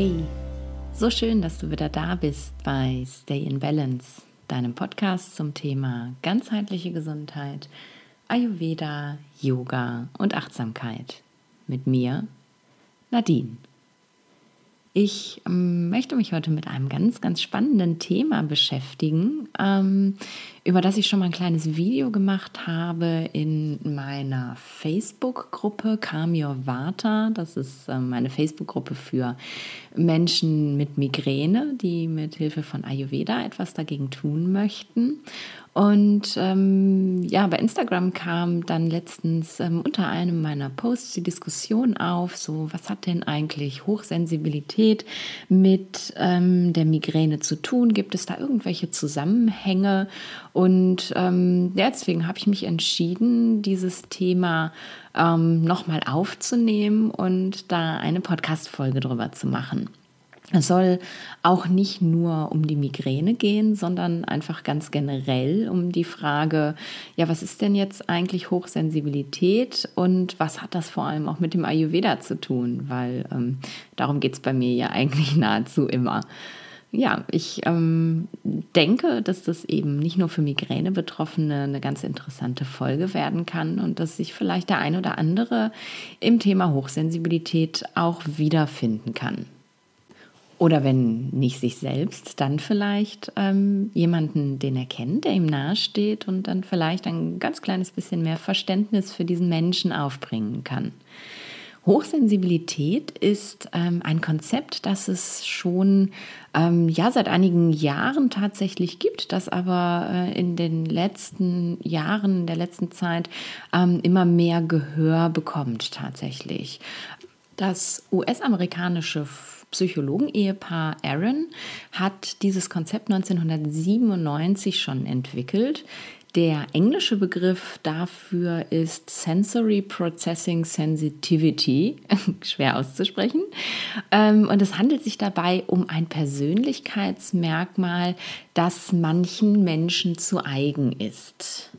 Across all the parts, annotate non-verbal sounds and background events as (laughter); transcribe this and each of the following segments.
Hey, so schön, dass du wieder da bist bei Stay in Balance, deinem Podcast zum Thema ganzheitliche Gesundheit, Ayurveda, Yoga und Achtsamkeit. Mit mir, Nadine. Ich ähm, möchte mich heute mit einem ganz, ganz spannenden Thema beschäftigen, ähm, über das ich schon mal ein kleines Video gemacht habe in meiner Facebook-Gruppe Kamio Vata. Das ist ähm, eine Facebook-Gruppe für Menschen mit Migräne, die mit Hilfe von Ayurveda etwas dagegen tun möchten. Und ähm, ja, bei Instagram kam dann letztens ähm, unter einem meiner Posts die Diskussion auf, so was hat denn eigentlich Hochsensibilität mit ähm, der Migräne zu tun? Gibt es da irgendwelche Zusammenhänge? Und ähm, ja, deswegen habe ich mich entschieden, dieses Thema ähm, nochmal aufzunehmen und da eine Podcast-Folge drüber zu machen. Es soll auch nicht nur um die Migräne gehen, sondern einfach ganz generell um die Frage, ja, was ist denn jetzt eigentlich Hochsensibilität und was hat das vor allem auch mit dem Ayurveda zu tun? Weil ähm, darum geht es bei mir ja (laughs) eigentlich nahezu immer. Ja, ich ähm, denke, dass das eben nicht nur für Migräne-Betroffene eine ganz interessante Folge werden kann und dass sich vielleicht der ein oder andere im Thema Hochsensibilität auch wiederfinden kann. Oder wenn nicht sich selbst, dann vielleicht ähm, jemanden, den er kennt, der ihm nahesteht und dann vielleicht ein ganz kleines bisschen mehr Verständnis für diesen Menschen aufbringen kann. Hochsensibilität ist ähm, ein Konzept, das es schon ähm, ja, seit einigen Jahren tatsächlich gibt, das aber äh, in den letzten Jahren, der letzten Zeit ähm, immer mehr Gehör bekommt tatsächlich. Das US-amerikanische Psychologen-Ehepaar Aaron hat dieses Konzept 1997 schon entwickelt. Der englische Begriff dafür ist Sensory Processing Sensitivity, (laughs) schwer auszusprechen. Ähm, und es handelt sich dabei um ein Persönlichkeitsmerkmal, das manchen Menschen zu eigen ist.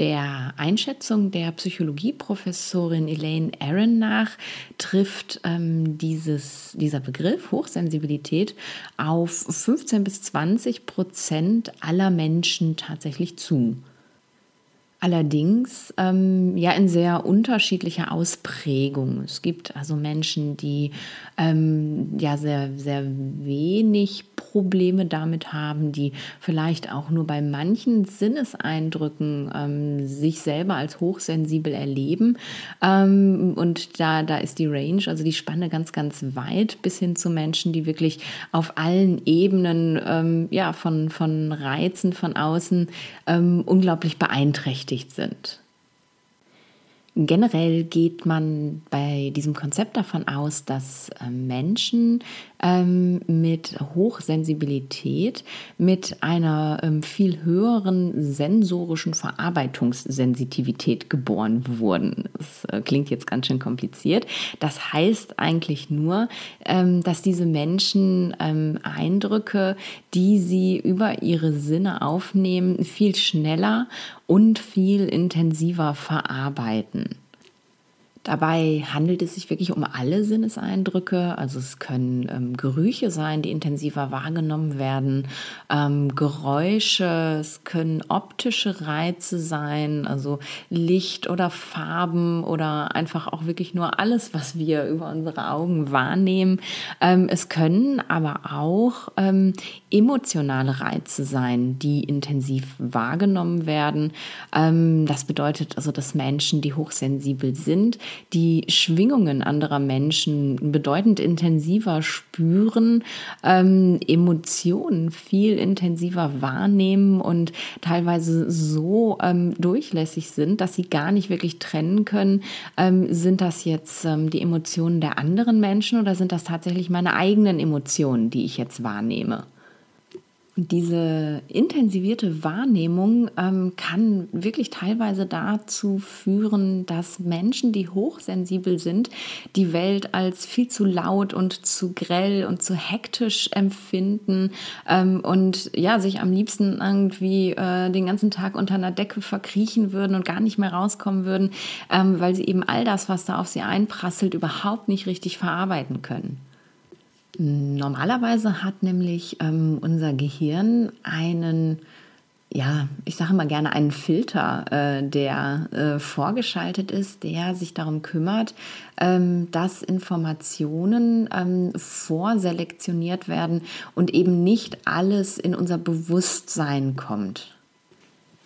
Der Einschätzung der Psychologieprofessorin Elaine Aaron nach trifft ähm, dieses, dieser Begriff Hochsensibilität auf 15 bis 20 Prozent aller Menschen tatsächlich zu. Allerdings ähm, ja in sehr unterschiedlicher Ausprägung. Es gibt also Menschen, die ähm, ja sehr, sehr wenig Probleme damit haben, die vielleicht auch nur bei manchen Sinneseindrücken ähm, sich selber als hochsensibel erleben. Ähm, und da, da ist die Range, also die Spanne ganz, ganz weit bis hin zu Menschen, die wirklich auf allen Ebenen ähm, ja, von, von Reizen von außen ähm, unglaublich beeinträchtigt beschäftigt sind. Generell geht man bei diesem Konzept davon aus, dass ähm, Menschen ähm, mit Hochsensibilität, mit einer ähm, viel höheren sensorischen Verarbeitungssensitivität geboren wurden. Das äh, klingt jetzt ganz schön kompliziert. Das heißt eigentlich nur, dass diese Menschen Eindrücke, die sie über ihre Sinne aufnehmen, viel schneller und viel intensiver verarbeiten. Dabei handelt es sich wirklich um alle Sinneseindrücke. Also es können ähm, Gerüche sein, die intensiver wahrgenommen werden, ähm, Geräusche, es können optische Reize sein, also Licht oder Farben oder einfach auch wirklich nur alles, was wir über unsere Augen wahrnehmen. Ähm, es können aber auch ähm, emotionale Reize sein, die intensiv wahrgenommen werden. Ähm, das bedeutet also, dass Menschen, die hochsensibel sind, die Schwingungen anderer Menschen bedeutend intensiver spüren, ähm, Emotionen viel intensiver wahrnehmen und teilweise so ähm, durchlässig sind, dass sie gar nicht wirklich trennen können, ähm, sind das jetzt ähm, die Emotionen der anderen Menschen oder sind das tatsächlich meine eigenen Emotionen, die ich jetzt wahrnehme diese intensivierte Wahrnehmung ähm, kann wirklich teilweise dazu führen, dass Menschen, die hochsensibel sind, die Welt als viel zu laut und zu grell und zu hektisch empfinden ähm, und ja, sich am liebsten irgendwie äh, den ganzen Tag unter einer Decke verkriechen würden und gar nicht mehr rauskommen würden, ähm, weil sie eben all das, was da auf sie einprasselt, überhaupt nicht richtig verarbeiten können. Normalerweise hat nämlich ähm, unser Gehirn einen ja, ich sage mal gerne einen Filter, äh, der äh, vorgeschaltet ist, der sich darum kümmert, ähm, dass Informationen ähm, vorselektioniert werden und eben nicht alles in unser Bewusstsein kommt.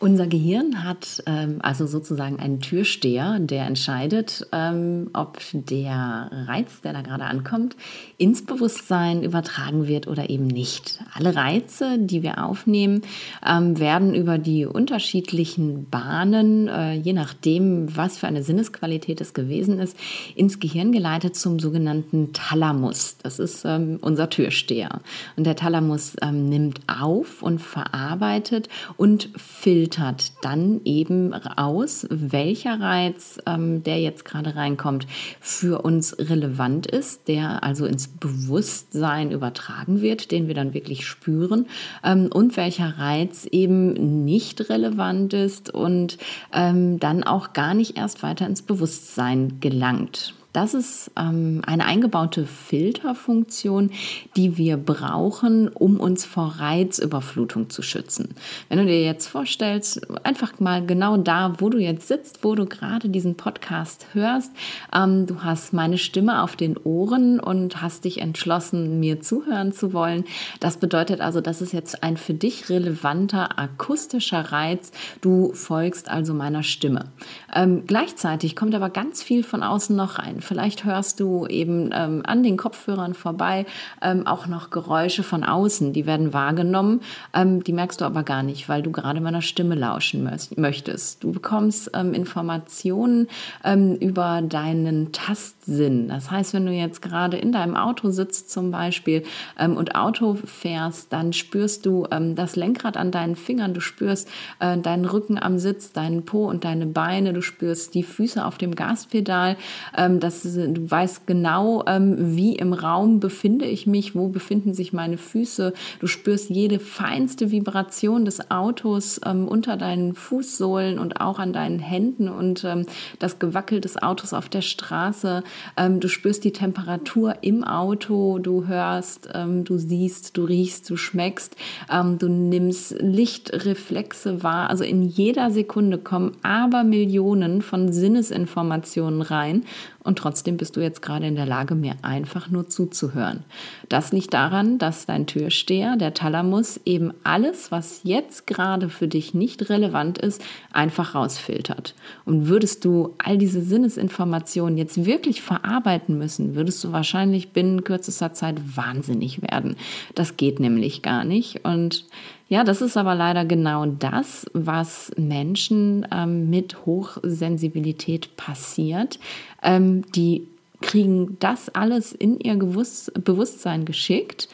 Unser Gehirn hat ähm, also sozusagen einen Türsteher, der entscheidet, ähm, ob der Reiz, der da gerade ankommt, ins Bewusstsein übertragen wird oder eben nicht. Alle Reize, die wir aufnehmen, ähm, werden über die unterschiedlichen Bahnen, äh, je nachdem, was für eine Sinnesqualität es gewesen ist, ins Gehirn geleitet zum sogenannten Thalamus. Das ist ähm, unser Türsteher. Und der Thalamus ähm, nimmt auf und verarbeitet und filtert filtert dann eben aus, welcher Reiz, ähm, der jetzt gerade reinkommt, für uns relevant ist, der also ins Bewusstsein übertragen wird, den wir dann wirklich spüren, ähm, und welcher Reiz eben nicht relevant ist und ähm, dann auch gar nicht erst weiter ins Bewusstsein gelangt. Das ist ähm, eine eingebaute Filterfunktion, die wir brauchen, um uns vor Reizüberflutung zu schützen. Wenn du dir jetzt vorstellst, einfach mal genau da, wo du jetzt sitzt, wo du gerade diesen Podcast hörst, ähm, du hast meine Stimme auf den Ohren und hast dich entschlossen, mir zuhören zu wollen. Das bedeutet also, das ist jetzt ein für dich relevanter akustischer Reiz. Du folgst also meiner Stimme. Ähm, gleichzeitig kommt aber ganz viel von außen noch rein. Vielleicht hörst du eben ähm, an den Kopfhörern vorbei ähm, auch noch Geräusche von außen, die werden wahrgenommen. Ähm, die merkst du aber gar nicht, weil du gerade meiner Stimme lauschen möchtest. Du bekommst ähm, Informationen ähm, über deinen Tastsinn. Das heißt, wenn du jetzt gerade in deinem Auto sitzt zum Beispiel und Auto fährst, dann spürst du das Lenkrad an deinen Fingern, du spürst äh, deinen Rücken am Sitz, deinen Po und deine Beine, du spürst die Füße auf dem Gaspedal. das das, du weißt genau, ähm, wie im Raum befinde ich mich, wo befinden sich meine Füße. Du spürst jede feinste Vibration des Autos ähm, unter deinen Fußsohlen und auch an deinen Händen und ähm, das Gewackel des Autos auf der Straße. Ähm, du spürst die Temperatur im Auto, du hörst, ähm, du siehst, du riechst, du schmeckst, ähm, du nimmst Lichtreflexe wahr. Also in jeder Sekunde kommen aber Millionen von Sinnesinformationen rein und trotzdem bist du jetzt gerade in der Lage, mir einfach nur zuzuhören. Das liegt daran, dass dein Türsteher, der Thalamus, eben alles, was jetzt gerade für dich nicht relevant ist, einfach rausfiltert. Und würdest du all diese Sinnesinformationen jetzt wirklich verarbeiten müssen, würdest du wahrscheinlich binnen kürzester Zeit wahnsinnig werden. Das geht nämlich gar nicht. Und ja, das ist aber leider genau das, was Menschen ähm, mit Hochsensibilität passiert. Ähm, die kriegen das alles in ihr Bewusstsein geschickt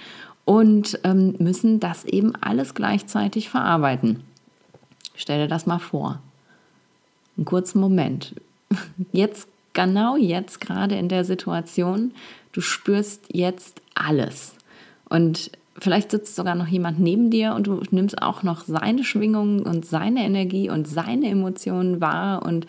und ähm, müssen das eben alles gleichzeitig verarbeiten. Stell dir das mal vor. Einen kurzen Moment. (laughs) Jetzt, genau jetzt, gerade in der Situation, du spürst jetzt alles. Und Vielleicht sitzt sogar noch jemand neben dir und du nimmst auch noch seine Schwingungen und seine Energie und seine Emotionen wahr und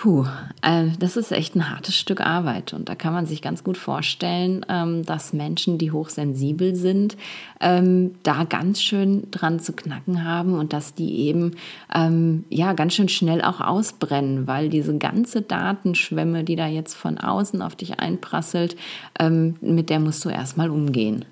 Puh, äh, das ist echt ein hartes Stück Arbeit und da kann man sich ganz gut vorstellen, ähm, dass Menschen, die hochsensibel sind, ähm, da ganz schön dran zu knacken haben und dass die eben ähm, ja ganz schön schnell auch ausbrennen, weil diese ganze Datenschwemme, die da jetzt von außen auf dich einprasselt, mit der musst du erstmal umgehen.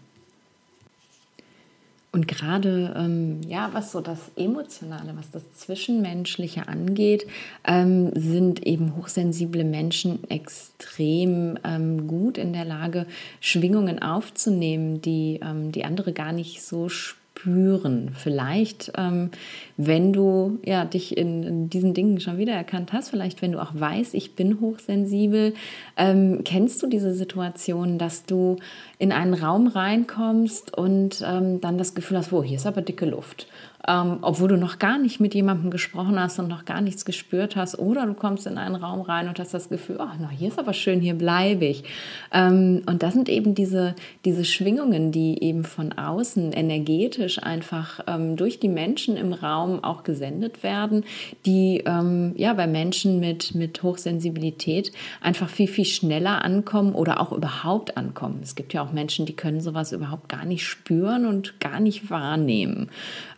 Und gerade, ähm, ja, was so das Emotionale, was das Zwischenmenschliche angeht, ähm, sind eben hochsensible Menschen extrem ähm, gut in der Lage, Schwingungen aufzunehmen, die, ähm, die andere gar nicht so spüren spüren. Vielleicht, ähm, wenn du ja, dich in, in, diesen Dingen schon wieder erkannt hast, vielleicht wenn du auch weißt, ich bin hochsensibel, ähm, kennst du diese Situation, dass du in einen Raum reinkommst und ähm, dann das Gefühl hast, wo, hier ist aber dicke Luft. Ähm, obwohl du noch gar nicht mit jemandem gesprochen hast und noch gar nichts gespürt hast. Oder du kommst in einen Raum rein und hast das Gefühl, ach, na, hier ist aber schön, hier bleibe ich. Ähm, und das sind eben diese, diese Schwingungen, die eben von außen energetisch einfach ähm, durch die Menschen im Raum auch gesendet werden, die ähm, ja bei Menschen mit, mit Hochsensibilität einfach viel, viel schneller ankommen oder auch überhaupt ankommen. Es gibt ja auch Menschen, die können sowas überhaupt gar nicht spüren und gar nicht wahrnehmen.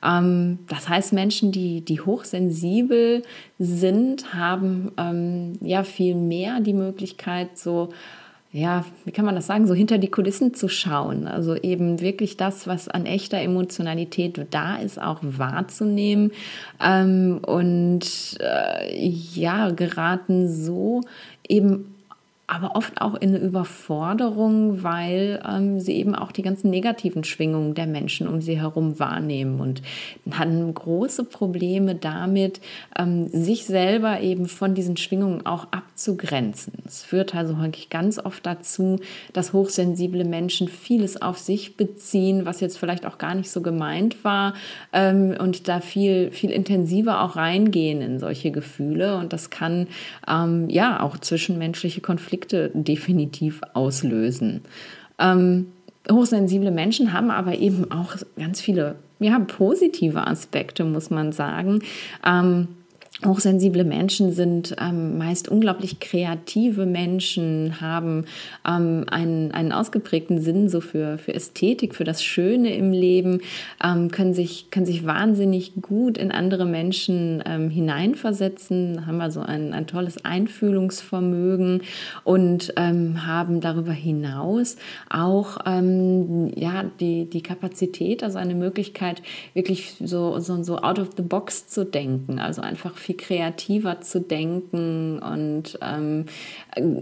Ähm, das heißt, Menschen, die, die hochsensibel sind, haben ähm, ja viel mehr die Möglichkeit, so ja, wie kann man das sagen, so hinter die Kulissen zu schauen. Also eben wirklich das, was an echter Emotionalität da ist, auch wahrzunehmen. Ähm, und äh, ja, geraten so eben aber oft auch in eine Überforderung, weil ähm, sie eben auch die ganzen negativen Schwingungen der Menschen um sie herum wahrnehmen und haben große Probleme damit, ähm, sich selber eben von diesen Schwingungen auch abzugrenzen. Es führt also wirklich ganz oft dazu, dass hochsensible Menschen vieles auf sich beziehen, was jetzt vielleicht auch gar nicht so gemeint war ähm, und da viel, viel intensiver auch reingehen in solche Gefühle und das kann ähm, ja auch zwischenmenschliche Konflikte Konflikte definitiv auslösen. Ähm, hochsensible Menschen haben aber eben auch ganz viele ja, positive Aspekte, muss man sagen. Ähm, Hochsensible Menschen sind ähm, meist unglaublich kreative Menschen, haben ähm, einen, einen ausgeprägten Sinn so für, für Ästhetik, für das Schöne im Leben, ähm, können, sich, können sich wahnsinnig gut in andere Menschen ähm, hineinversetzen, haben also ein, ein tolles Einfühlungsvermögen und ähm, haben darüber hinaus auch ähm, ja, die, die Kapazität, also eine Möglichkeit, wirklich so, so, so out of the box zu denken, also einfach viel viel kreativer zu denken und ähm,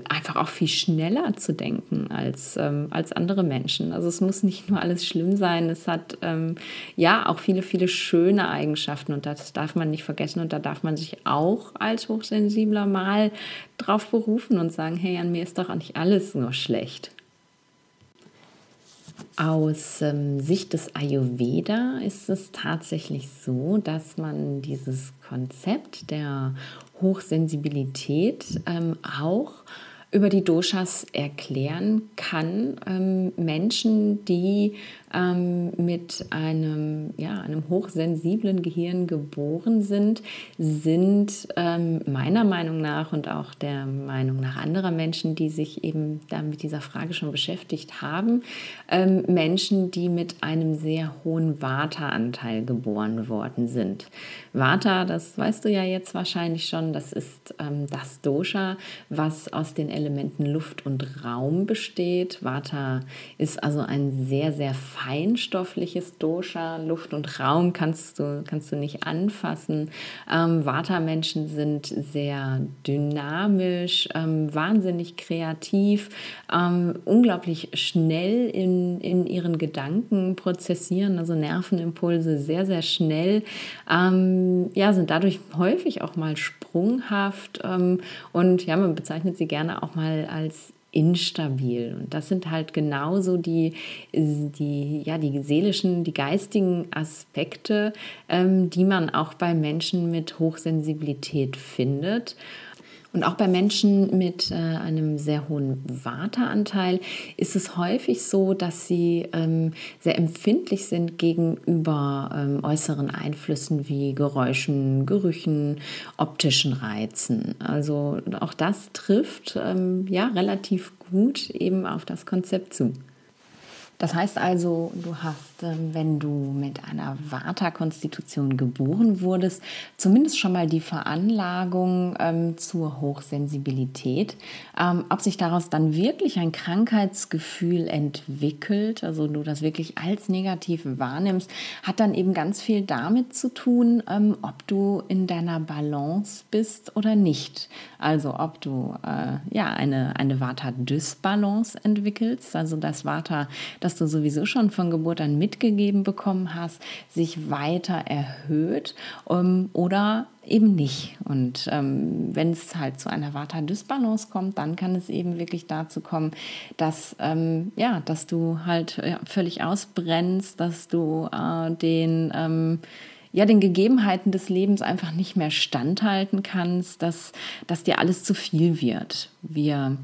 einfach auch viel schneller zu denken als, ähm, als andere Menschen. Also es muss nicht nur alles schlimm sein, es hat ähm, ja auch viele, viele schöne Eigenschaften und das darf man nicht vergessen und da darf man sich auch als Hochsensibler mal drauf berufen und sagen, hey, an mir ist doch nicht alles nur schlecht. Aus ähm, Sicht des Ayurveda ist es tatsächlich so, dass man dieses Konzept der Hochsensibilität ähm, auch über die Doshas erklären kann. Ähm, Menschen, die ähm, mit einem, ja, einem hochsensiblen Gehirn geboren sind, sind ähm, meiner Meinung nach und auch der Meinung nach anderer Menschen, die sich eben da mit dieser Frage schon beschäftigt haben, ähm, Menschen, die mit einem sehr hohen Vata-Anteil geboren worden sind. Vata, das weißt du ja jetzt wahrscheinlich schon, das ist ähm, das Dosha, was aus den Elementen Luft und Raum besteht. Vata ist also ein sehr, sehr feinstoffliches Dosha. Luft und Raum kannst du, kannst du nicht anfassen. Ähm, Vata-Menschen sind sehr dynamisch, ähm, wahnsinnig kreativ, ähm, unglaublich schnell in, in ihren Gedanken prozessieren, also Nervenimpulse sehr, sehr schnell. Ähm, ja, sind dadurch häufig auch mal sprunghaft ähm, und ja, man bezeichnet sie gerne auch mal als instabil. Und das sind halt genauso die, die, ja, die seelischen, die geistigen Aspekte, ähm, die man auch bei Menschen mit Hochsensibilität findet. Und auch bei Menschen mit äh, einem sehr hohen Vata-Anteil ist es häufig so, dass sie ähm, sehr empfindlich sind gegenüber ähm, äußeren Einflüssen wie Geräuschen, Gerüchen, optischen Reizen. Also auch das trifft ähm, ja relativ gut eben auf das Konzept zu. Das heißt also, du hast, ähm, wenn du mit einer Vata-Konstitution geboren wurdest, zumindest schon mal die Veranlagung ähm, zur Hochsensibilität. Ähm, ob sich daraus dann wirklich ein Krankheitsgefühl entwickelt, also du das wirklich als negativ wahrnimmst, hat dann eben ganz viel damit zu tun, ähm, ob du in deiner Balance bist oder nicht. Also ob du äh, ja, eine, eine Vata-Dysbalance entwickelst, also das Vata, das das du sowieso schon von Geburt an mitgegeben bekommen hast, sich weiter erhöht ähm, oder eben nicht. Und ähm, wenn es halt zu einer Vata-Dysbalance kommt, dann kann es eben wirklich dazu kommen, dass, ähm, ja, dass du halt ja, völlig ausbrennst, dass du äh, den ähm, ja den Gegebenheiten des Lebens einfach nicht mehr standhalten kannst, dass, dass dir alles zu viel wird. Wir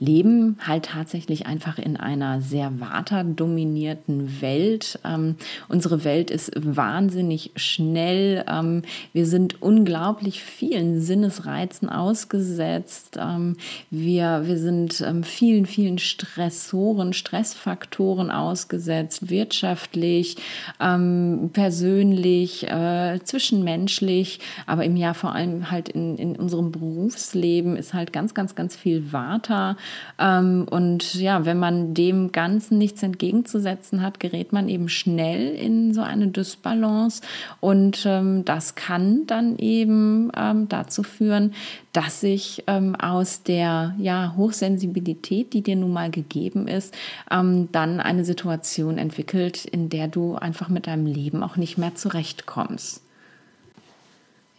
leben halt tatsächlich einfach in einer sehr waterdominierten Welt. Ähm, unsere Welt ist wahnsinnig schnell. Ähm, wir sind unglaublich vielen Sinnesreizen ausgesetzt. Ähm, wir, wir sind ähm, vielen, vielen Stressoren, Stressfaktoren ausgesetzt, wirtschaftlich, ähm, persönlich, äh, zwischenmenschlich, aber im Jahr vor allem halt in, in unserem Berufsleben ist halt ganz, ganz, ganz viel Water. Ähm, und ja, wenn man dem Ganzen nichts entgegenzusetzen hat, gerät man eben schnell in so eine Dysbalance. Und ähm, das kann dann eben ähm, dazu führen, dass sich aus der ja, Hochsensibilität, die dir nun mal gegeben ist, dann eine Situation entwickelt, in der du einfach mit deinem Leben auch nicht mehr zurechtkommst.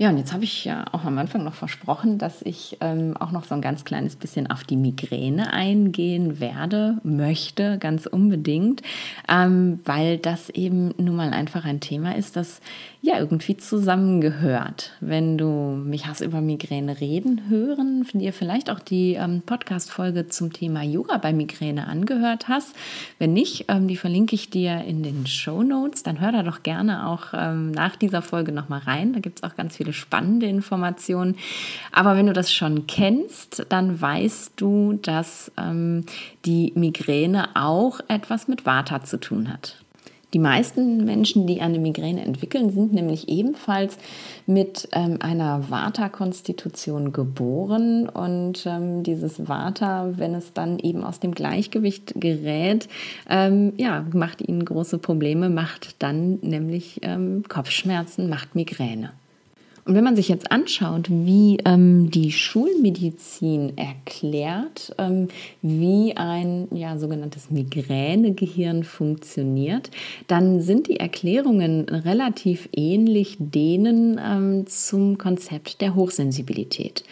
Ja, und jetzt habe ich ja auch am Anfang noch versprochen, dass ich ähm, auch noch so ein ganz kleines bisschen auf die Migräne eingehen werde, möchte, ganz unbedingt, ähm, weil das eben nun mal einfach ein Thema ist, das ja irgendwie zusammengehört. Wenn du mich hast über Migräne reden hören, dir vielleicht auch die ähm, Podcast-Folge zum Thema Yoga bei Migräne angehört hast. Wenn nicht, ähm, die verlinke ich dir in den Show Notes. Dann hör da doch gerne auch ähm, nach dieser Folge nochmal rein. Da gibt es auch ganz viele spannende Informationen. Aber wenn du das schon kennst, dann weißt du, dass ähm, die Migräne auch etwas mit Vata zu tun hat. Die meisten Menschen, die eine Migräne entwickeln, sind nämlich ebenfalls mit ähm, einer Vata-Konstitution geboren. Und ähm, dieses Vata, wenn es dann eben aus dem Gleichgewicht gerät, ähm, ja, macht ihnen große Probleme, macht dann nämlich ähm, Kopfschmerzen, macht Migräne. Und wenn man sich jetzt anschaut, wie ähm, die Schulmedizin erklärt, ähm, wie ein ja, sogenanntes Migränegehirn funktioniert, dann sind die Erklärungen relativ ähnlich denen ähm, zum Konzept der Hochsensibilität.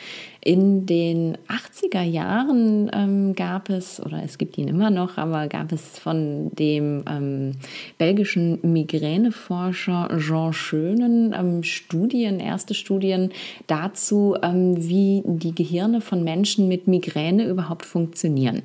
In den 80er Jahren ähm, gab es, oder es gibt ihn immer noch, aber gab es von dem ähm, belgischen Migräneforscher Jean Schönen ähm, Studien, erste Studien dazu, ähm, wie die Gehirne von Menschen mit Migräne überhaupt funktionieren.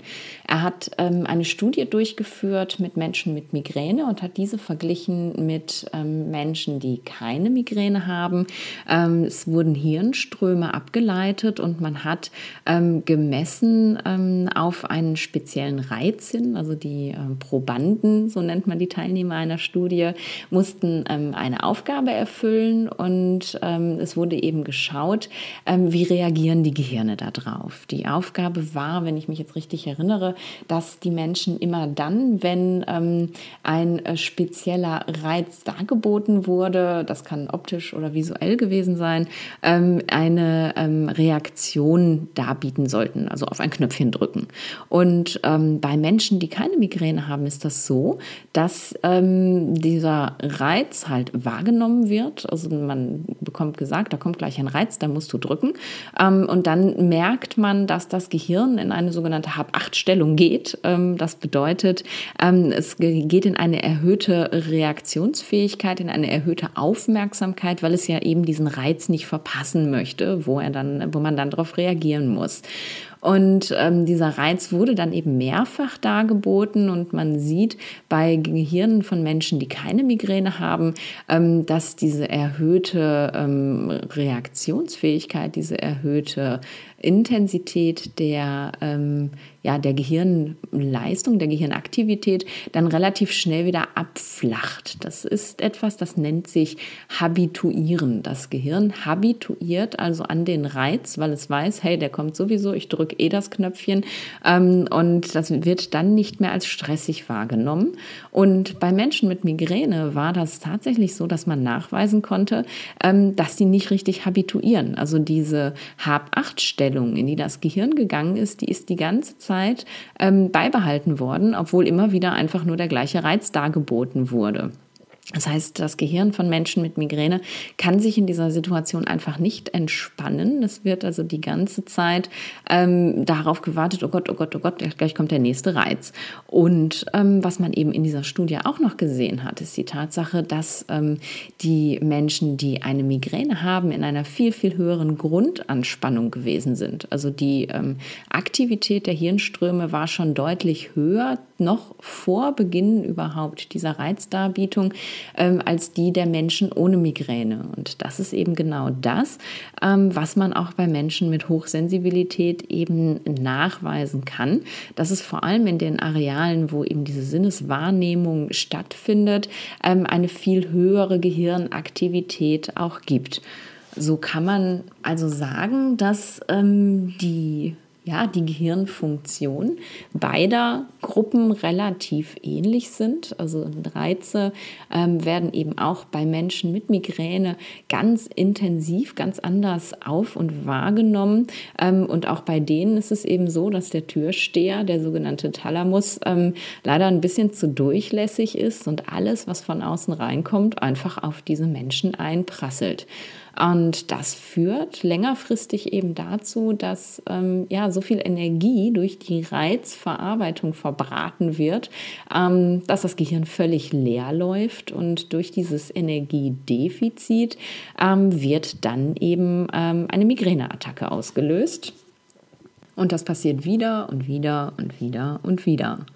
Er hat ähm, eine Studie durchgeführt mit Menschen mit Migräne und hat diese verglichen mit ähm, Menschen, die keine Migräne haben. es wurden Hirnströme abgeleitet und man hat ähm, gemessen ähm, auf einen speziellen Reiz hin. Also die äh, Probanden, so nennt man die Teilnehmer einer Studie, mussten ähm, eine Aufgabe erfüllen und ähm, es wurde eben geschaut, ähm, wie reagieren die Gehirne darauf. Die Aufgabe war, wenn ich mich jetzt richtig erinnere, dass die Menschen immer dann, wenn ähm, ein äh, spezieller Reiz dargeboten wurde, das kann optisch oder visuell gewesen sein, eine Reaktion Reaktion darbieten sollten, also auf ein Knöpfchen drücken. Und ähm, bei Menschen, die keine Migräne haben, ist das so, dass ähm, dieser Reiz halt wahrgenommen wird. Also man bekommt gesagt, da kommt gleich ein Reiz, da musst du drücken. Ähm, und dann merkt man, dass das Gehirn in eine sogenannte Hab-8-Stellung geht. Ähm, das bedeutet, ähm, es geht in eine erhöhte Reaktionsfähigkeit, in eine erhöhte Aufmerksamkeit, weil es ja eben diesen Reiz nicht verpassen möchte, wo er dann, wo man dann darauf reagieren muss. Und ähm, dieser Reiz wurde dann eben mehrfach dargeboten und man sieht bei Gehirnen von Menschen, die keine Migräne haben, ähm, dass diese erhöhte ähm, Reaktionsfähigkeit, diese erhöhte Intensität der, ähm, ja, der Gehirnleistung, der Gehirnaktivität dann relativ schnell wieder abflacht. Das ist etwas, das nennt sich Habituieren. Das Gehirn habituiert also an den Reiz, weil es weiß, hey, der kommt sowieso, ich drücke eh das Knöpfchen ähm, und das wird dann nicht mehr als stressig wahrgenommen. Und bei Menschen mit Migräne war das tatsächlich so, dass man nachweisen konnte, ähm, dass die nicht richtig habituieren. Also diese Hab-8-Stelle Einstellung, in die das Gehirn gegangen ist, die ist die ganze Zeit ähm, beibehalten worden, obwohl immer wieder einfach nur der gleiche Reiz dargeboten wurde. Das heißt, das Gehirn von Menschen mit Migräne kann sich in dieser Situation einfach nicht entspannen. Es wird also die ganze Zeit ähm, darauf gewartet, oh Gott, oh Gott, oh Gott, gleich kommt der nächste Reiz. Und ähm, was man eben in dieser Studie auch noch gesehen hat, ist die Tatsache, dass ähm, die Menschen, die eine Migräne haben, in einer viel, viel höheren Grundanspannung gewesen sind. Also die ähm, Aktivität der Hirnströme war schon deutlich höher, noch vor Beginn überhaupt dieser Reizdarbietung ähm, als die der Menschen ohne Migräne. Und das ist eben genau das, ähm, was man auch bei Menschen mit Hochsensibilität eben nachweisen kann, dass es vor allem in den Arealen, wo eben diese Sinneswahrnehmung stattfindet, ähm, eine viel höhere Gehirnaktivität auch gibt. So kann man also sagen, dass ähm, die ja, die Gehirnfunktion beider Gruppen relativ ähnlich sind. Also Reize ähm, werden eben auch bei Menschen mit Migräne ganz intensiv, ganz anders auf und wahrgenommen. Ähm, und auch bei denen ist es eben so, dass der Türsteher, der sogenannte Thalamus, ähm, leider ein bisschen zu durchlässig ist und alles, was von außen reinkommt, einfach auf diese Menschen einprasselt. Und das führt längerfristig eben dazu, dass ähm, ja, so viel Energie durch die Reizverarbeitung verbraten wird, ähm, dass das Gehirn völlig leer läuft. Und durch dieses Energiedefizit ähm, wird dann eben ähm, eine Migräneattacke ausgelöst. Und das passiert wieder und wieder und wieder und wieder.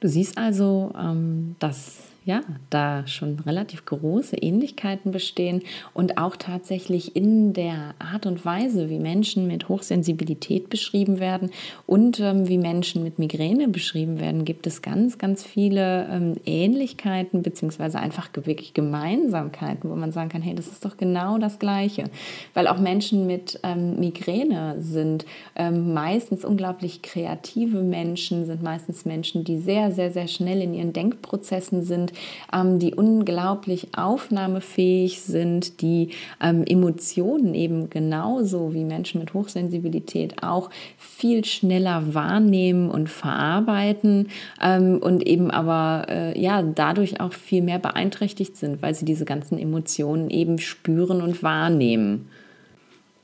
Du siehst also, ähm, dass ja, da schon relativ große Ähnlichkeiten bestehen und auch tatsächlich in der Art und Weise, wie Menschen mit Hochsensibilität beschrieben werden und ähm, wie Menschen mit Migräne beschrieben werden, gibt es ganz, ganz viele ähm, Ähnlichkeiten beziehungsweise einfach wirklich Gemeinsamkeiten, wo man sagen kann, hey, das ist doch genau das Gleiche. Weil auch Menschen mit ähm, Migräne sind ähm, meistens unglaublich kreative Menschen, sind meistens Menschen, die sehr, sehr, sehr schnell in ihren Denkprozessen sind ähm, die unglaublich aufnahmefähig sind, die ähm, Emotionen eben genauso wie Menschen mit Hochsensibilität auch viel schneller wahrnehmen und verarbeiten ähm, und eben aber äh, ja dadurch auch viel mehr beeinträchtigt sind, weil sie diese ganzen Emotionen eben spüren und wahrnehmen.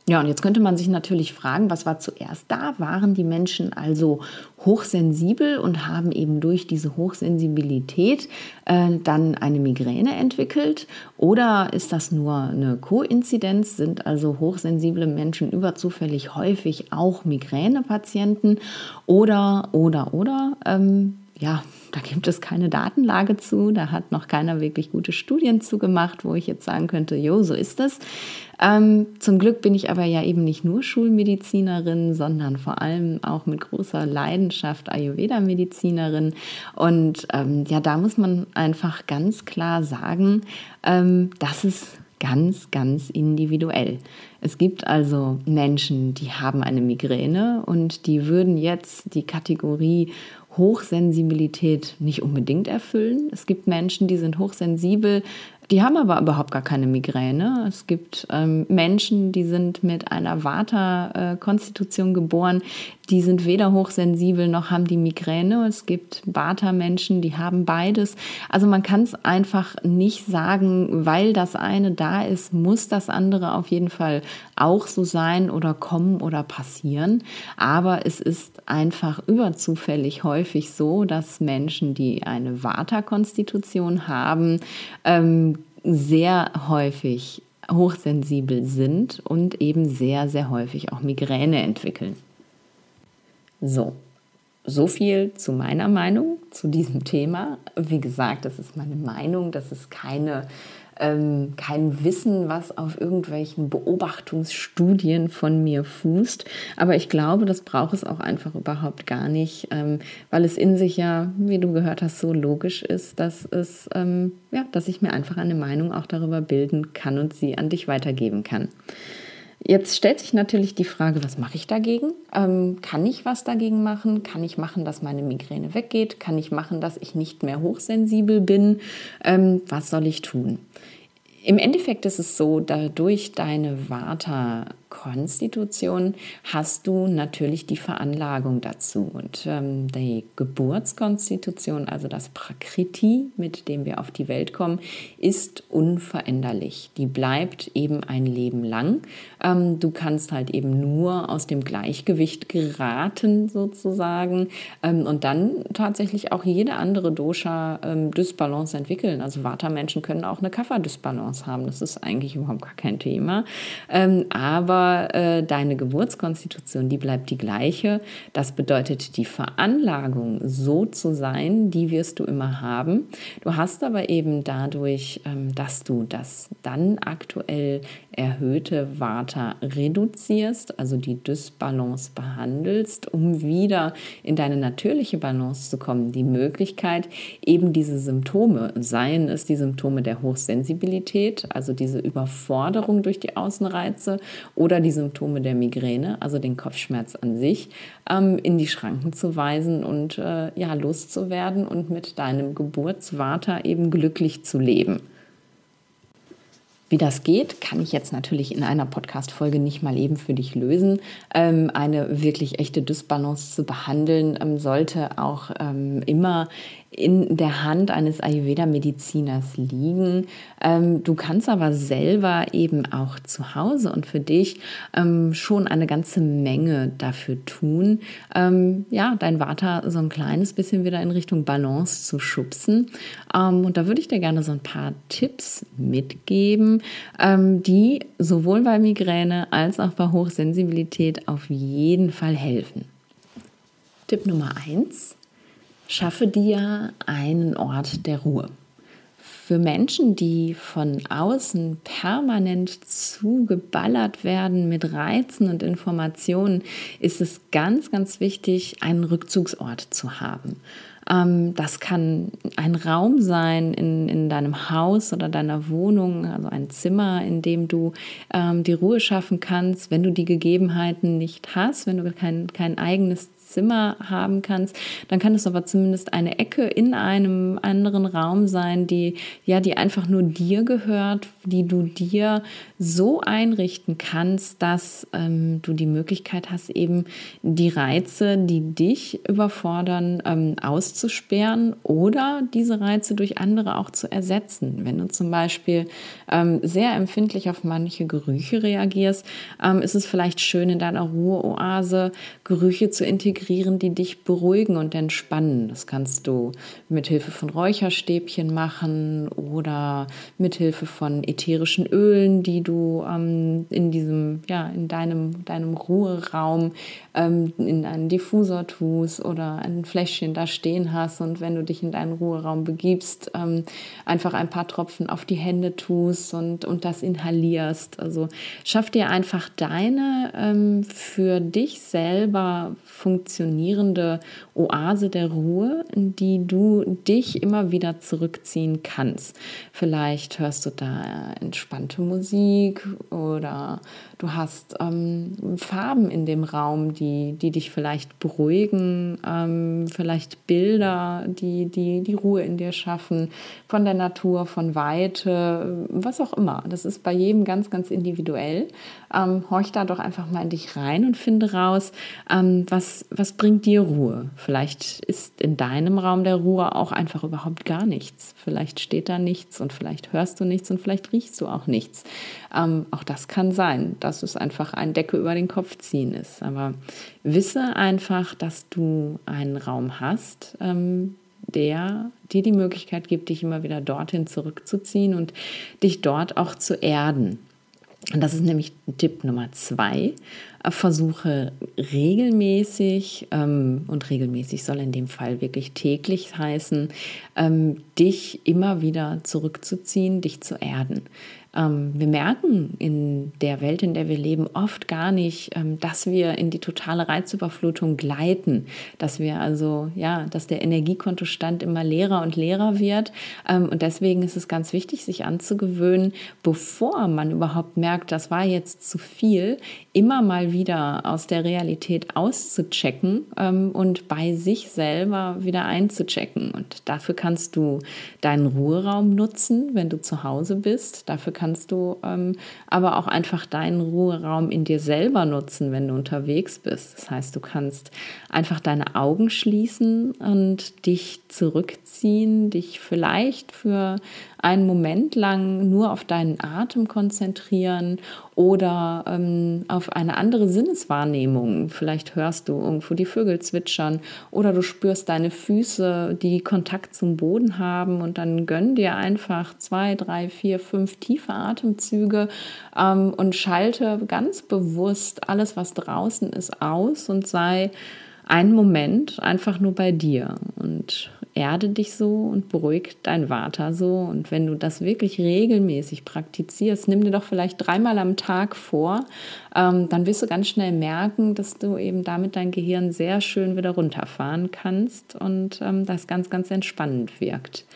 Ja, und jetzt könnte man sich natürlich fragen, was war zuerst da? Waren die Menschen also hochsensibel und haben eben durch diese Hochsensibilität äh, dann eine Migräne entwickelt? Oder ist das nur eine Koinzidenz? Sind also hochsensible Menschen überzufällig häufig auch Migränepatienten? Oder, oder, oder? Ähm, ja, da gibt es keine Datenlage zu, da hat noch keiner wirklich gute Studien zu gemacht, wo ich jetzt sagen könnte, jo, so ist es. Ähm, zum Glück bin ich aber ja eben nicht nur Schulmedizinerin, sondern vor allem auch mit großer Leidenschaft Ayurveda-Medizinerin. Und ähm, ja, da muss man einfach ganz klar sagen, ähm, das ist ganz, ganz individuell. Es gibt also Menschen, die haben eine Migräne und die würden jetzt die Kategorie Hochsensibilität nicht unbedingt erfüllen. Es gibt Menschen, die sind hochsensibel, die haben aber überhaupt gar keine Migräne. Es gibt ähm, Menschen, die sind mit einer Vata-Konstitution geboren, die sind weder hochsensibel noch haben die Migräne. Es gibt Vata-Menschen, die haben beides. Also man kann es einfach nicht sagen, weil das eine da ist, muss das andere auf jeden Fall auch so sein oder kommen oder passieren. Aber es ist einfach überzufällig häufig so, dass Menschen, die eine Vata-Konstitution haben, ähm, sehr häufig hochsensibel sind und eben sehr, sehr häufig auch Migräne entwickeln. So, so viel zu meiner Meinung zu diesem Thema. Wie gesagt, das ist meine Meinung, das ist keine ähm, kein Wissen, was auf irgendwelchen Beobachtungsstudien von mir fußt. Aber ich glaube, das braucht es auch einfach überhaupt gar nicht, ähm, weil es in sich ja, wie du gehört hast, so logisch ist, dass es, ähm, ja, dass ich mir einfach eine Meinung auch darüber bilden kann und sie an dich weitergeben kann. Jetzt stellt sich natürlich die Frage, was mache ich dagegen? Ähm, kann ich was dagegen machen? Kann ich machen, dass meine Migräne weggeht? Kann ich machen, dass ich nicht mehr hochsensibel bin? Ähm, was soll ich tun? Im Endeffekt ist es so, dadurch deine Vata Konstitution hast du natürlich die Veranlagung dazu. Und ähm, die Geburtskonstitution, also das Prakriti, mit dem wir auf die Welt kommen, ist unveränderlich. Die bleibt eben ein Leben lang. Ähm, du kannst halt eben nur aus dem Gleichgewicht geraten, sozusagen, ähm, und dann tatsächlich auch jede andere Dosha-Dysbalance ähm, entwickeln. Also Vata-Menschen können auch eine Kapha-Dysbalance haben. Das ist eigentlich überhaupt gar kein Thema. Ähm, äh, deine Geburtskonstitution, die bleibt die gleiche. Das bedeutet, die Veranlagung, so zu sein, die wirst du immer haben. Du hast aber eben dadurch, ähm, dass du das dann aktuell erhöhte Vata reduzierst, also die Dysbalance behandelst, um wieder in deine natürliche Balance zu kommen, die Möglichkeit, eben diese Symptome, seien es die Symptome der Hochsensibilität, also diese Überforderung durch die Außenreize oder die Symptome der Migräne, also den Kopfschmerz an sich, ähm, in die Schranken zu weisen und äh, ja, loszuwerden und mit deinem Geburtsvater eben glücklich zu leben. Wie das geht, kann ich jetzt natürlich in einer Podcast-Folge nicht mal eben für dich lösen. Ähm, eine wirklich echte Dysbalance zu behandeln, ähm, sollte auch ähm, immer in der Hand eines Ayurveda-Mediziners liegen. Ähm, du kannst aber selber eben auch zu Hause und für dich ähm, schon eine ganze Menge dafür tun, ähm, ja, dein Vata so ein kleines bisschen wieder in Richtung Balance zu schubsen. Und da würde ich dir gerne so ein paar Tipps mitgeben, ähm, die sowohl bei Migräne als auch bei Hochsensibilität auf jeden Fall helfen. Tipp Nummer eins Schaffe dir einen Ort der Ruhe. Für Menschen, die von außen permanent zugeballert werden mit Reizen und Informationen, ist es ganz, ganz wichtig, einen Rückzugsort zu haben. Ähm, das kann ein Raum sein in, in deinem Haus oder deiner Wohnung, also ein Zimmer, in dem du ähm, die Ruhe schaffen kannst, wenn du die Gegebenheiten nicht hast, wenn du kein, kein eigenes Zimmer haben kannst, dann kann es aber zumindest eine Ecke in einem anderen Raum sein, die ja, die einfach nur dir gehört, die du dir so einrichten kannst, dass ähm, du die Möglichkeit hast, eben die Reize, die dich überfordern, ähm, auszusperren oder diese Reize durch andere auch zu ersetzen. Wenn du zum Beispiel ähm, sehr empfindlich auf manche Gerüche reagierst, ähm, ist es vielleicht schön, in deiner Ruheoase Gerüche zu integrieren integrieren, die dich beruhigen und entspannen. Das kannst du mit Hilfe von Räucherstäbchen machen oder mit Hilfe von ätherischen Ölen, die du ähm, in diesem, ja, in deinem, deinem Ruheraum ähm, in einen Diffusor tust oder ein Fläschchen da stehen hast und wenn du dich in deinen Ruheraum begibst, ähm, einfach ein paar Tropfen auf die Hände tust und, und das inhalierst. Also schaff dir einfach deine ähm, für dich selber funktionierende funktionierende Oase der Ruhe, in die du dich immer wieder zurückziehen kannst. Vielleicht hörst du da entspannte Musik oder du hast ähm, Farben in dem Raum, die, die dich vielleicht beruhigen, ähm, vielleicht Bilder, die, die die Ruhe in dir schaffen, von der Natur, von Weite, was auch immer. Das ist bei jedem ganz, ganz individuell. Ähm, horch da doch einfach mal in dich rein und finde raus, ähm, was, was bringt dir Ruhe. Vielleicht ist in deinem Raum der Ruhe auch einfach überhaupt gar nichts. Vielleicht steht da nichts und vielleicht hörst du nichts und vielleicht riechst du auch nichts. Ähm, auch das kann sein, dass es einfach ein Decke über den Kopf ziehen ist. Aber wisse einfach, dass du einen Raum hast, ähm, der dir die Möglichkeit gibt, dich immer wieder dorthin zurückzuziehen und dich dort auch zu erden. Und das ist nämlich Tipp Nummer zwei. Versuche regelmäßig, ähm, und regelmäßig soll in dem Fall wirklich täglich heißen, ähm, dich immer wieder zurückzuziehen, dich zu erden. Ähm, wir merken in der Welt, in der wir leben, oft gar nicht, ähm, dass wir in die totale Reizüberflutung gleiten, dass wir also, ja, dass der Energiekontostand immer leerer und leerer wird. Ähm, und deswegen ist es ganz wichtig, sich anzugewöhnen, bevor man überhaupt merkt, das war jetzt zu viel, immer mal wieder aus der Realität auszuchecken ähm, und bei sich selber wieder einzuchecken. Und dafür kannst du deinen Ruheraum nutzen, wenn du zu Hause bist. Dafür kannst kannst du ähm, aber auch einfach deinen Ruheraum in dir selber nutzen, wenn du unterwegs bist. Das heißt, du kannst einfach deine Augen schließen und dich zurückziehen, dich vielleicht für einen Moment lang nur auf deinen Atem konzentrieren oder ähm, auf eine andere Sinneswahrnehmung. Vielleicht hörst du irgendwo die Vögel zwitschern oder du spürst deine Füße, die Kontakt zum Boden haben und dann gönn dir einfach zwei, drei, vier, fünf tiefe Atemzüge ähm, und schalte ganz bewusst alles, was draußen ist, aus und sei einen Moment einfach nur bei dir und erde dich so und beruhig dein Vater so. Und wenn du das wirklich regelmäßig praktizierst, nimm dir doch vielleicht dreimal am Tag vor, ähm, dann wirst du ganz schnell merken, dass du eben damit dein Gehirn sehr schön wieder runterfahren kannst und ähm, das ganz, ganz entspannend wirkt.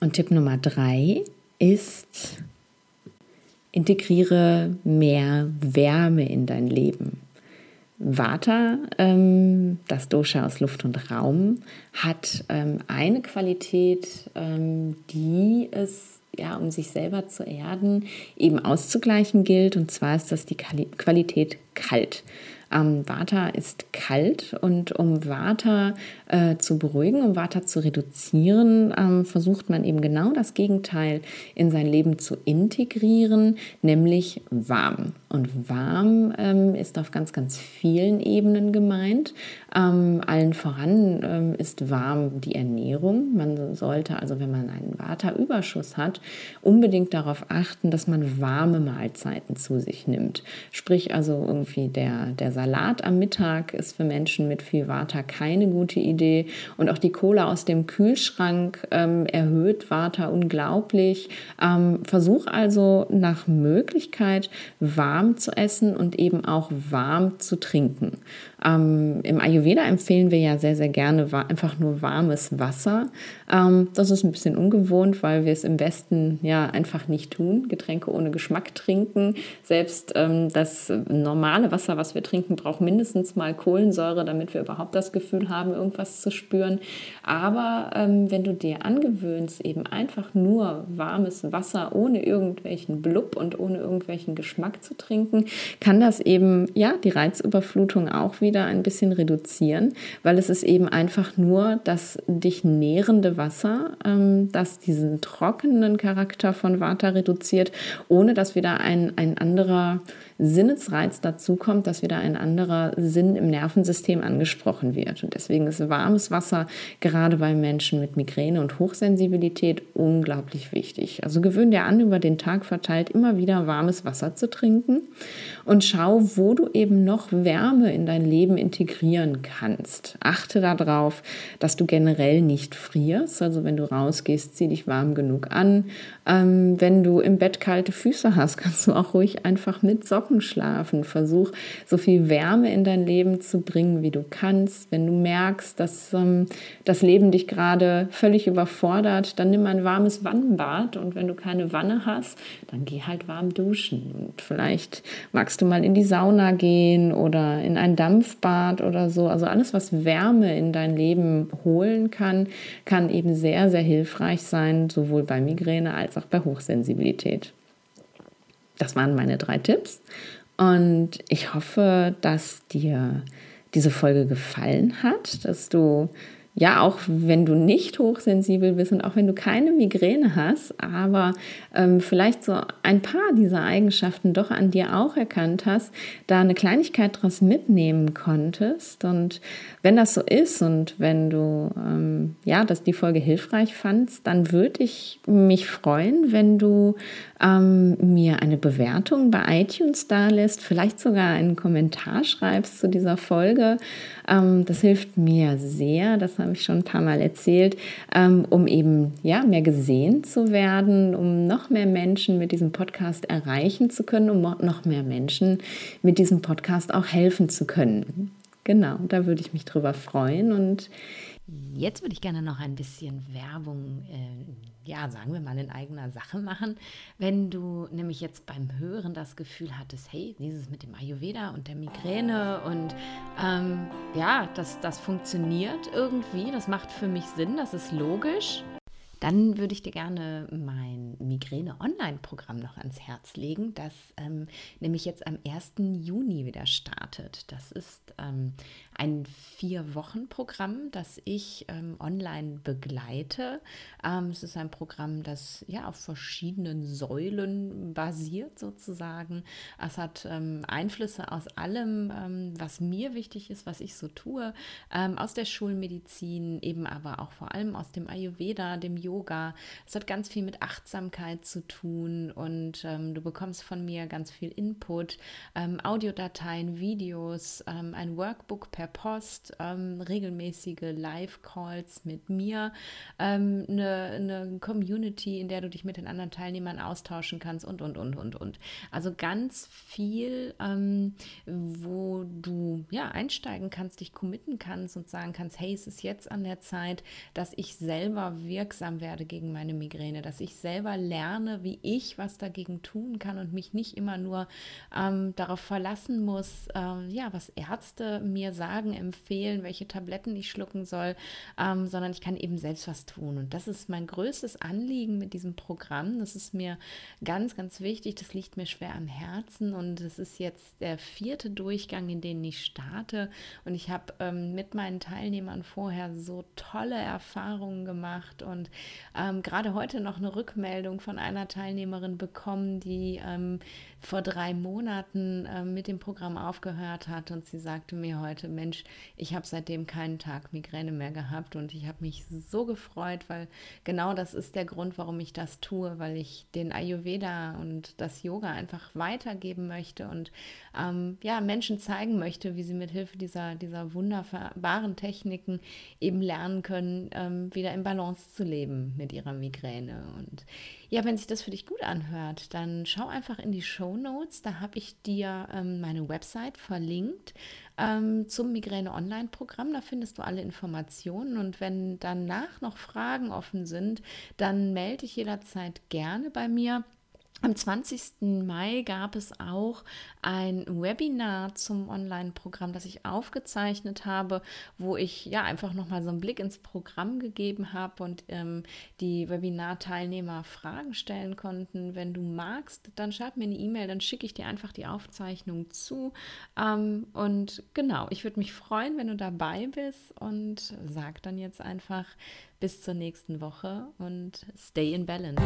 Und Tipp Nummer drei ist, integriere mehr Wärme in dein Leben. Vata, ähm, das Dosha aus Luft und Raum, hat ähm, eine Qualität, ähm, die es, ja, um sich selber zu erden, eben auszugleichen gilt. Und zwar ist das die Qualität kalt. Ähm, Vata ist kalt und um Vata äh, zu beruhigen, um Vata zu reduzieren, ähm, versucht man eben genau das Gegenteil in sein Leben zu integrieren, nämlich warm. Und warm ähm, ist auf ganz, ganz vielen Ebenen gemeint. Ähm, allen voran ähm, ist warm die Ernährung. Man sollte also, wenn man einen Vata-Überschuss hat, unbedingt darauf achten, dass man warme Mahlzeiten zu sich nimmt. Sprich also irgendwie der, der Salat am Mittag ist für Menschen mit viel Vata keine gute Idee. Und auch die Cola aus dem Kühlschrank ähm, erhöht Vata unglaublich. Ähm, versuch also nach Möglichkeit warm zu essen und eben auch warm zu trinken. Ähm, Im Ayurveda empfehlen wir ja sehr, sehr gerne einfach nur warmes Wasser. Ähm, das ist ein bisschen ungewohnt, weil wir es im Westen ja einfach nicht tun. Getränke ohne Geschmack trinken. Selbst ähm, das normale Wasser, was wir trinken, braucht mindestens mal Kohlensäure, damit wir überhaupt das Gefühl haben, irgendwas zu spüren. Aber ähm, wenn du dir angewöhnst, eben einfach nur warmes Wasser ohne irgendwelchen Blub und ohne irgendwelchen Geschmack zu trinken, kann das eben ja die Reizüberflutung auch wieder wieder ein bisschen reduzieren, weil es ist eben einfach nur das dich nährende Wasser, ähm, das diesen trockenen Charakter von Vata reduziert, ohne dass wieder ein, ein anderer Sinnesreiz dazukommt, dass wieder ein anderer Sinn im Nervensystem angesprochen wird. Und deswegen ist warmes Wasser gerade bei Menschen mit Migräne und Hochsensibilität unglaublich wichtig. Also gewöhn dir an, über den Tag verteilt immer wieder warmes Wasser zu trinken und schau, wo du eben noch Wärme in dein Leben integrieren kannst. Achte darauf, dass du generell nicht frierst. Also wenn du rausgehst, zieh dich warm genug an. Ähm, wenn du im Bett kalte Füße hast, (laughs) kannst du auch ruhig einfach mit Socken Socken schlafen. Versuch so viel Wärme in dein Leben zu bringen, wie du kannst. Wenn du merkst, dass ähm, das Leben dich gerade völlig überfordert, dann nimm ein warmes Wannenbad und wenn du keine Wanne hast, dann geh halt warm duschen. Und vielleicht magst du mal in die Sauna gehen oder in ein Dampfbad oder so. Also alles, was Wärme in dein Leben holen kann, kann eben sehr, sehr hilfreich sein, sowohl bei Migräne als auch bei Hochsensibilität. Das waren meine drei Tipps. Und ich hoffe, dass dir diese Folge gefallen hat, dass du ja, auch wenn du nicht hochsensibel bist und auch wenn du keine Migräne hast, aber ähm, vielleicht so ein paar dieser Eigenschaften doch an dir auch erkannt hast, da eine Kleinigkeit daraus mitnehmen konntest. Und wenn das so ist und wenn du ähm, ja, dass die Folge hilfreich fandst, dann würde ich mich freuen, wenn du ähm, mir eine Bewertung bei iTunes da lässt, vielleicht sogar einen Kommentar schreibst zu dieser Folge. Ähm, das hilft mir sehr. Das habe ich schon ein paar Mal erzählt, ähm, um eben ja, mehr gesehen zu werden, um noch mehr Menschen mit diesem Podcast erreichen zu können, um noch mehr Menschen mit diesem Podcast auch helfen zu können. Genau, da würde ich mich drüber freuen und Jetzt würde ich gerne noch ein bisschen Werbung, äh, ja, sagen wir mal in eigener Sache machen. Wenn du nämlich jetzt beim Hören das Gefühl hattest, hey, dieses mit dem Ayurveda und der Migräne und ähm, ja, das, das funktioniert irgendwie, das macht für mich Sinn, das ist logisch dann würde ich dir gerne mein Migräne-Online-Programm noch ans Herz legen, das ähm, nämlich jetzt am 1. Juni wieder startet. Das ist ähm, ein Vier-Wochen-Programm, das ich ähm, online begleite. Ähm, es ist ein Programm, das ja auf verschiedenen Säulen basiert sozusagen. Es hat ähm, Einflüsse aus allem, ähm, was mir wichtig ist, was ich so tue, aus der Schulmedizin, eben aber auch vor allem aus dem Ayurveda, dem Yoga. Es hat ganz viel mit Achtsamkeit zu tun und ähm, du bekommst von mir ganz viel Input, ähm, Audiodateien, Videos, ähm, ein Workbook per Post, ähm, regelmäßige Live-Calls mit mir, ähm, eine, eine Community, in der du dich mit den anderen Teilnehmern austauschen kannst und, und, und, und, und. Also ganz viel, ähm, wo du ja einsteigen kannst, dich committen kannst und sagen kannst, hey, es ist jetzt an der Zeit, dass ich selber wirksam werde gegen meine Migräne, dass ich selber lerne, wie ich was dagegen tun kann und mich nicht immer nur ähm, darauf verlassen muss, äh, ja, was Ärzte mir sagen, empfehlen, welche Tabletten ich schlucken soll, ähm, sondern ich kann eben selbst was tun. Und das ist mein größtes Anliegen mit diesem Programm. Das ist mir ganz, ganz wichtig. Das liegt mir schwer am Herzen und es ist jetzt der vierte Durchgang, in den ich starte. Und ich habe ähm, mit meinen Teilnehmern vorher so tolle Erfahrungen gemacht und ähm, gerade heute noch eine Rückmeldung von einer Teilnehmerin bekommen, die ähm, vor drei Monaten äh, mit dem Programm aufgehört hat und sie sagte mir heute, Mensch, ich habe seitdem keinen Tag Migräne mehr gehabt und ich habe mich so gefreut, weil genau das ist der Grund, warum ich das tue, weil ich den Ayurveda und das Yoga einfach weitergeben möchte und ähm, ja, Menschen zeigen möchte, wie sie mit Hilfe dieser, dieser wunderbaren Techniken eben lernen können, ähm, wieder in Balance zu leben mit ihrer Migräne. Und ja, wenn sich das für dich gut anhört, dann schau einfach in die Show Notes. Da habe ich dir ähm, meine Website verlinkt ähm, zum Migräne-Online-Programm. Da findest du alle Informationen. Und wenn danach noch Fragen offen sind, dann melde dich jederzeit gerne bei mir. Am 20. Mai gab es auch ein Webinar zum Online-Programm, das ich aufgezeichnet habe, wo ich ja einfach nochmal so einen Blick ins Programm gegeben habe und ähm, die Webinar-Teilnehmer Fragen stellen konnten. Wenn du magst, dann schreib mir eine E-Mail, dann schicke ich dir einfach die Aufzeichnung zu. Ähm, und genau, ich würde mich freuen, wenn du dabei bist und sag dann jetzt einfach bis zur nächsten Woche und stay in balance.